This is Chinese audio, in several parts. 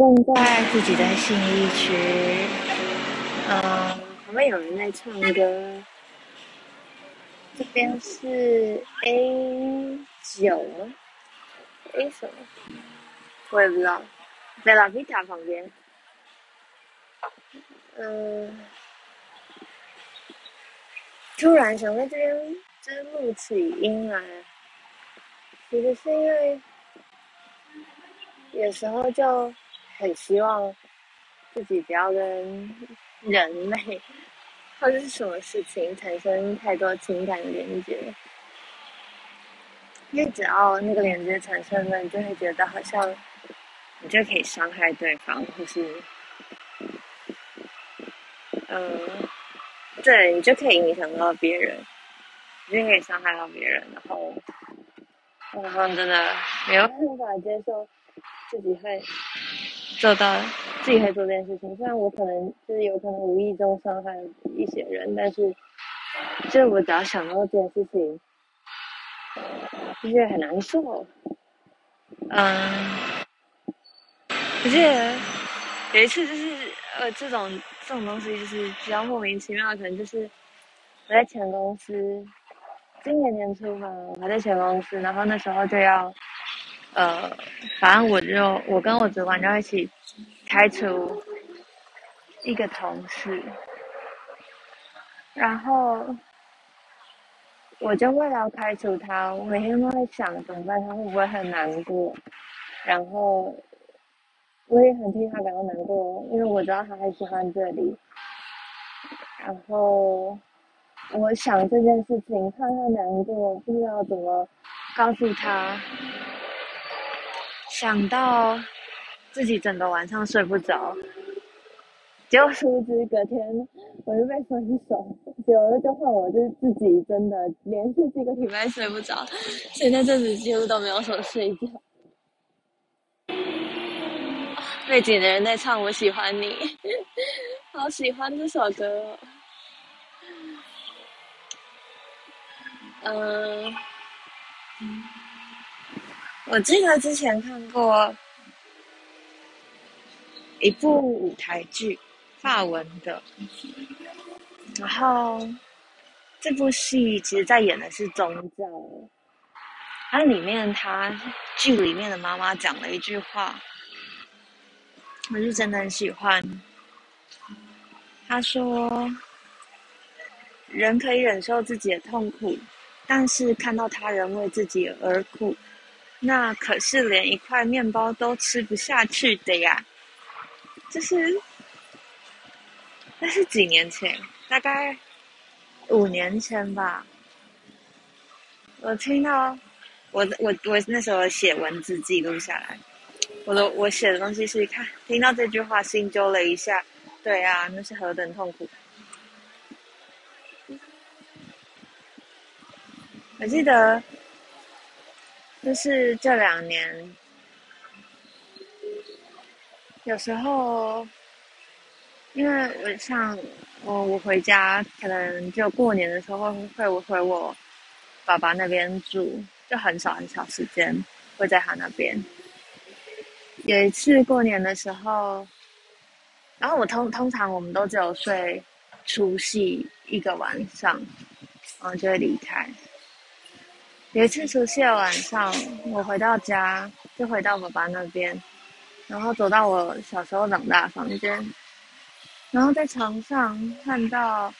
现在自己在信义区，嗯，旁边有人在唱歌。这边是 A 九，A 什么？我也不知道。在 Bella Vita 旁边。嗯，突然想在这边就是录起音来，其实是因为有时候就很希望自己不要跟人类或者是什么事情产生太多情感连接，因为只要那个连接产生了，你就会觉得好像你就可以伤害对方，或是。嗯，对，你就可以影响到别人，你就可以伤害到别人，然后，然后真的没有办法接受自己会做到，自己会做这件事情。虽然我可能就是有可能无意中伤害一些人，但是，就是我只要想到这件事情，就觉得很难受。嗯，可是有一次就是呃这种。这种东西就是比较莫名其妙，可能就是我在前公司，今年年初嘛，我还在前公司，然后那时候就要，呃，反正我就我跟我主管就一起开除一个同事，然后我就为了要开除他，我每天都在想怎么办，他会不会很难过，然后。我也很替他感到难过，因为我知道他还喜欢这里。然后，我想这件事情，看他难过，不知道怎么告诉他。想到自己整个晚上睡不着，结果殊不知隔天我就被分手，结果就换我就自己真的连续几个礼拜睡不着，所以那阵子几乎都没有什么睡觉。背景的人在唱《我喜欢你》，好喜欢这首歌。嗯，我记得之前看过一部舞台剧，法文的。然后这部戏其实在演的是宗教，它里面它剧里面的妈妈讲了一句话。我是真的很喜欢。他说：“人可以忍受自己的痛苦，但是看到他人为自己而苦，那可是连一块面包都吃不下去的呀。”这是，那是几年前，大概五年前吧。我听到，我我我那时候写文字记录下来。我的我写的东西是看听到这句话心揪了一下，对啊，那是何等痛苦。我记得就是这两年，有时候因为我像我我回家可能就过年的时候会会回我爸爸那边住，就很少很少时间会在他那边。有一次过年的时候，然后我通通常我们都只有睡除夕一个晚上，然后就会离开。有一次除夕的晚上，我回到家，就回到爸爸那边，然后走到我小时候长大的房间，然后在床上看到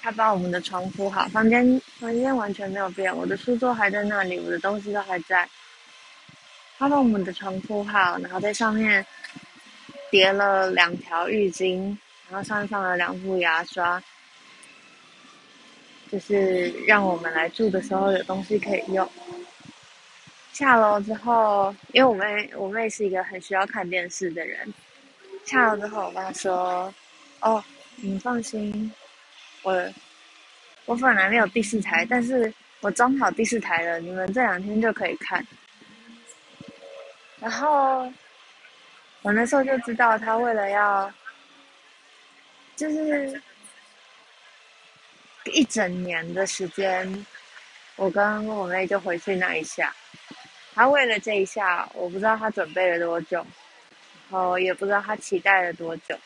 他把我们的床铺好，房间房间完全没有变，我的书桌还在那里，我的东西都还在。他把我们的床铺好，然后在上面叠了两条浴巾，然后上面放了两副牙刷，就是让我们来住的时候有东西可以用。下楼之后，因为我妹我妹是一个很需要看电视的人，下楼之后我爸说：“哦，你放心，我我本来没有第四台，但是我装好第四台了，你们这两天就可以看。”然后我那时候就知道，他为了要，就是一整年的时间，我跟我妹就回去那一下，他为了这一下，我不知道他准备了多久，然后也不知道他期待了多久，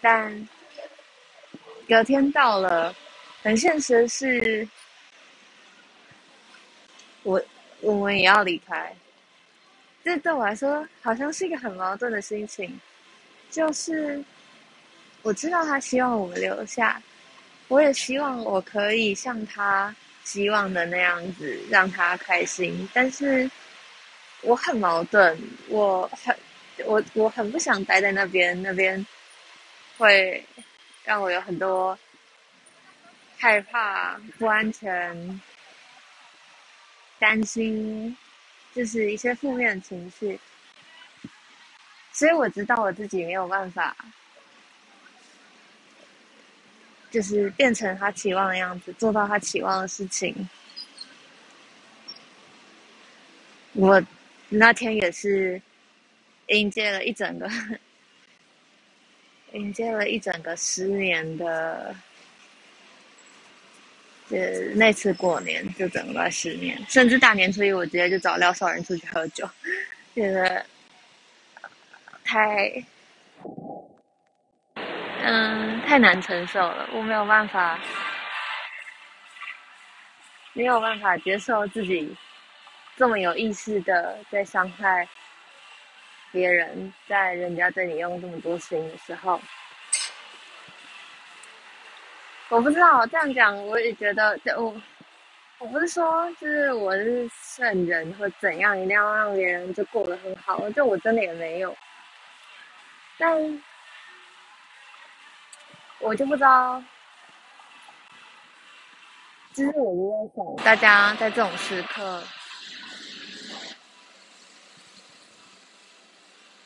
但隔天到了，很现实的是，我我们也要离开。这对我来说好像是一个很矛盾的心情，就是我知道他希望我们留下，我也希望我可以像他。希望的那样子让他开心，但是我很矛盾，我很我我很不想待在那边，那边会让我有很多害怕、不安全、担心，就是一些负面情绪，所以我知道我自己没有办法。就是变成他期望的样子，做到他期望的事情。我那天也是迎接了一整个，迎接了一整个十年的，呃，那次过年就整个十年，甚至大年初一我直接就找廖少仁出去喝酒，觉得太。嗯，太难承受了，我没有办法，没有办法接受自己这么有意识的在伤害别人，在人家对你用这么多心的时候，我不知道这样讲，我也觉得，我我不是说就是我是圣人或怎样，一定要让别人就过得很好，就我真的也没有，但。我就不知道，其实我就在想，大家在这种时刻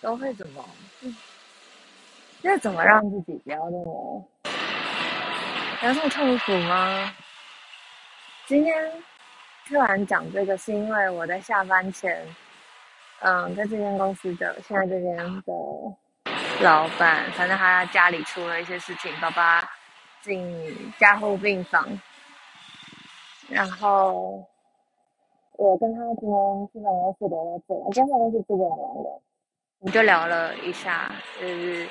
都会怎么？嗯，要怎么让自己不要那么，不要这么痛苦吗？今天突然讲这个，是因为我在下班前，嗯，在这间公司的现在这边的。老板，反正他家里出了一些事情，爸爸进加护病房，然后我跟他今天基本上是聊到这，我今天都是这个样的，我们就聊了一下，就是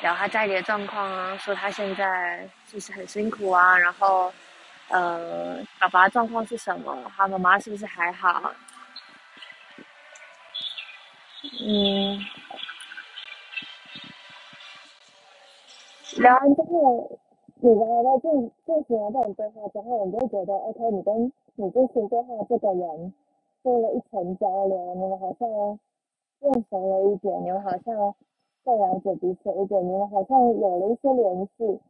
聊他家里的状况啊，说他现在就是很辛苦啊，然后呃，爸爸状况是什么，他妈妈是不是还好？嗯。聊完之后，你然后在进进行了这种对话之后，你就觉得，OK，你跟你进行对话这个人做了一层交流，你们好像认熟了一点，你们好像更了解彼此一点，你们好像有了一些联系。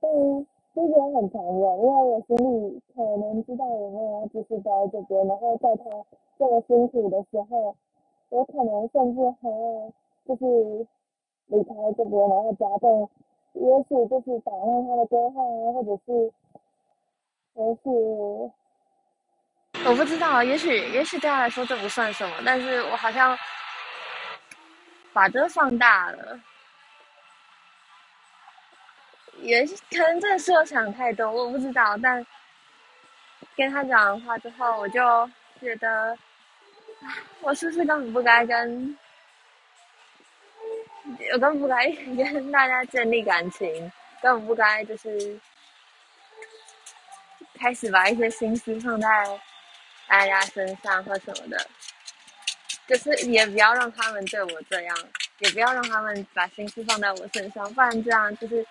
但这点很残忍，因为我心里可能知道我没有要继续待在这边，然后在他这么辛苦的时候，我可能甚至还要就是。离开这边，然后加重，也许就是打乱他的规划啊，或者是，也许，我不知道，也许也许对他来说这不算什么，但是我好像把这放大了，也许可能真的是我想太多，我不知道，但跟他讲完话之后，我就觉得，我是不是根本不该跟。我更不该 跟大家建立感情，更不该就是开始把一些心思放在大家身上或什么的，就是也不要让他们对我这样，也不要让他们把心思放在我身上，不然这样就是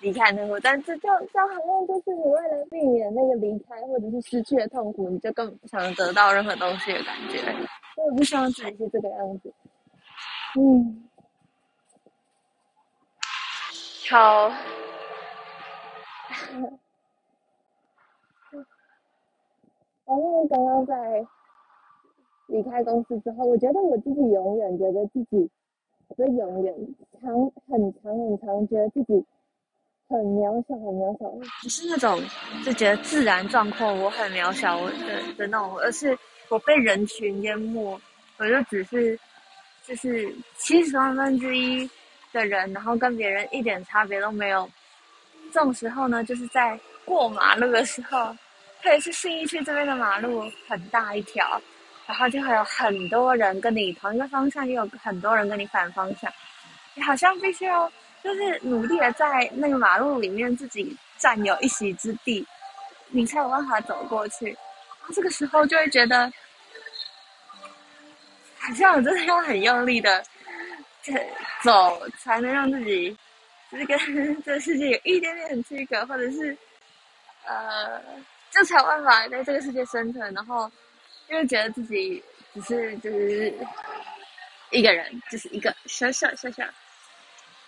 离开那个，但这就这好像就是你为了避免那个离开或者是失去的痛苦，你就根本不想得到任何东西的感觉，我也不希望自己是这个样子，嗯。好，然后刚刚在离开公司之后，我觉得我自己永远觉得自己，不是永远长很长很长，觉得自己很渺小，很渺小，不是那种就觉得自然状况我很渺小我的的那种，而是我被人群淹没，我就只是就是七十万分之一。的人，然后跟别人一点差别都没有。这种时候呢，就是在过马路的时候，特别是信义区这边的马路很大一条，然后就会有很多人跟你同一个方向，也有很多人跟你反方向，你好像必须要就是努力的在那个马路里面自己占有一席之地，你才有办法走过去。这个时候就会觉得，好像我真的要很用力的走，才能让自己就是跟 这个世界有一点点区隔，或者是呃，就才有办法在这个世界生存，然后。因为觉得自己只是就是一个人，就是一个小小小小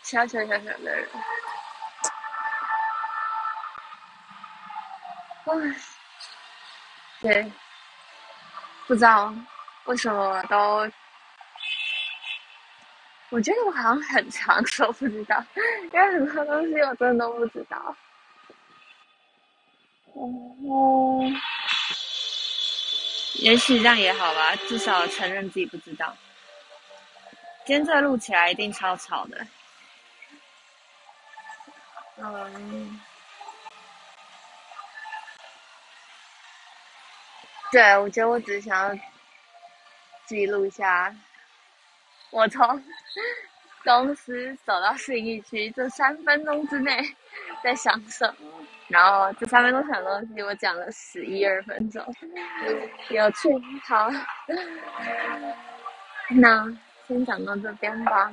小小小小的人。唉，对，不知道为什么都，我觉得我好像很常说 不知道，因为很多东西我真的都不知道。哦。也许这样也好吧，至少承认自己不知道。今天这录起来一定超吵的。嗯，对，我觉得我只想要记录一下我从 公司走到信义区这三分钟之内 在享受。然后这三分钟想的东西，我讲了十一二分钟，有趣。好，那先讲到这边吧。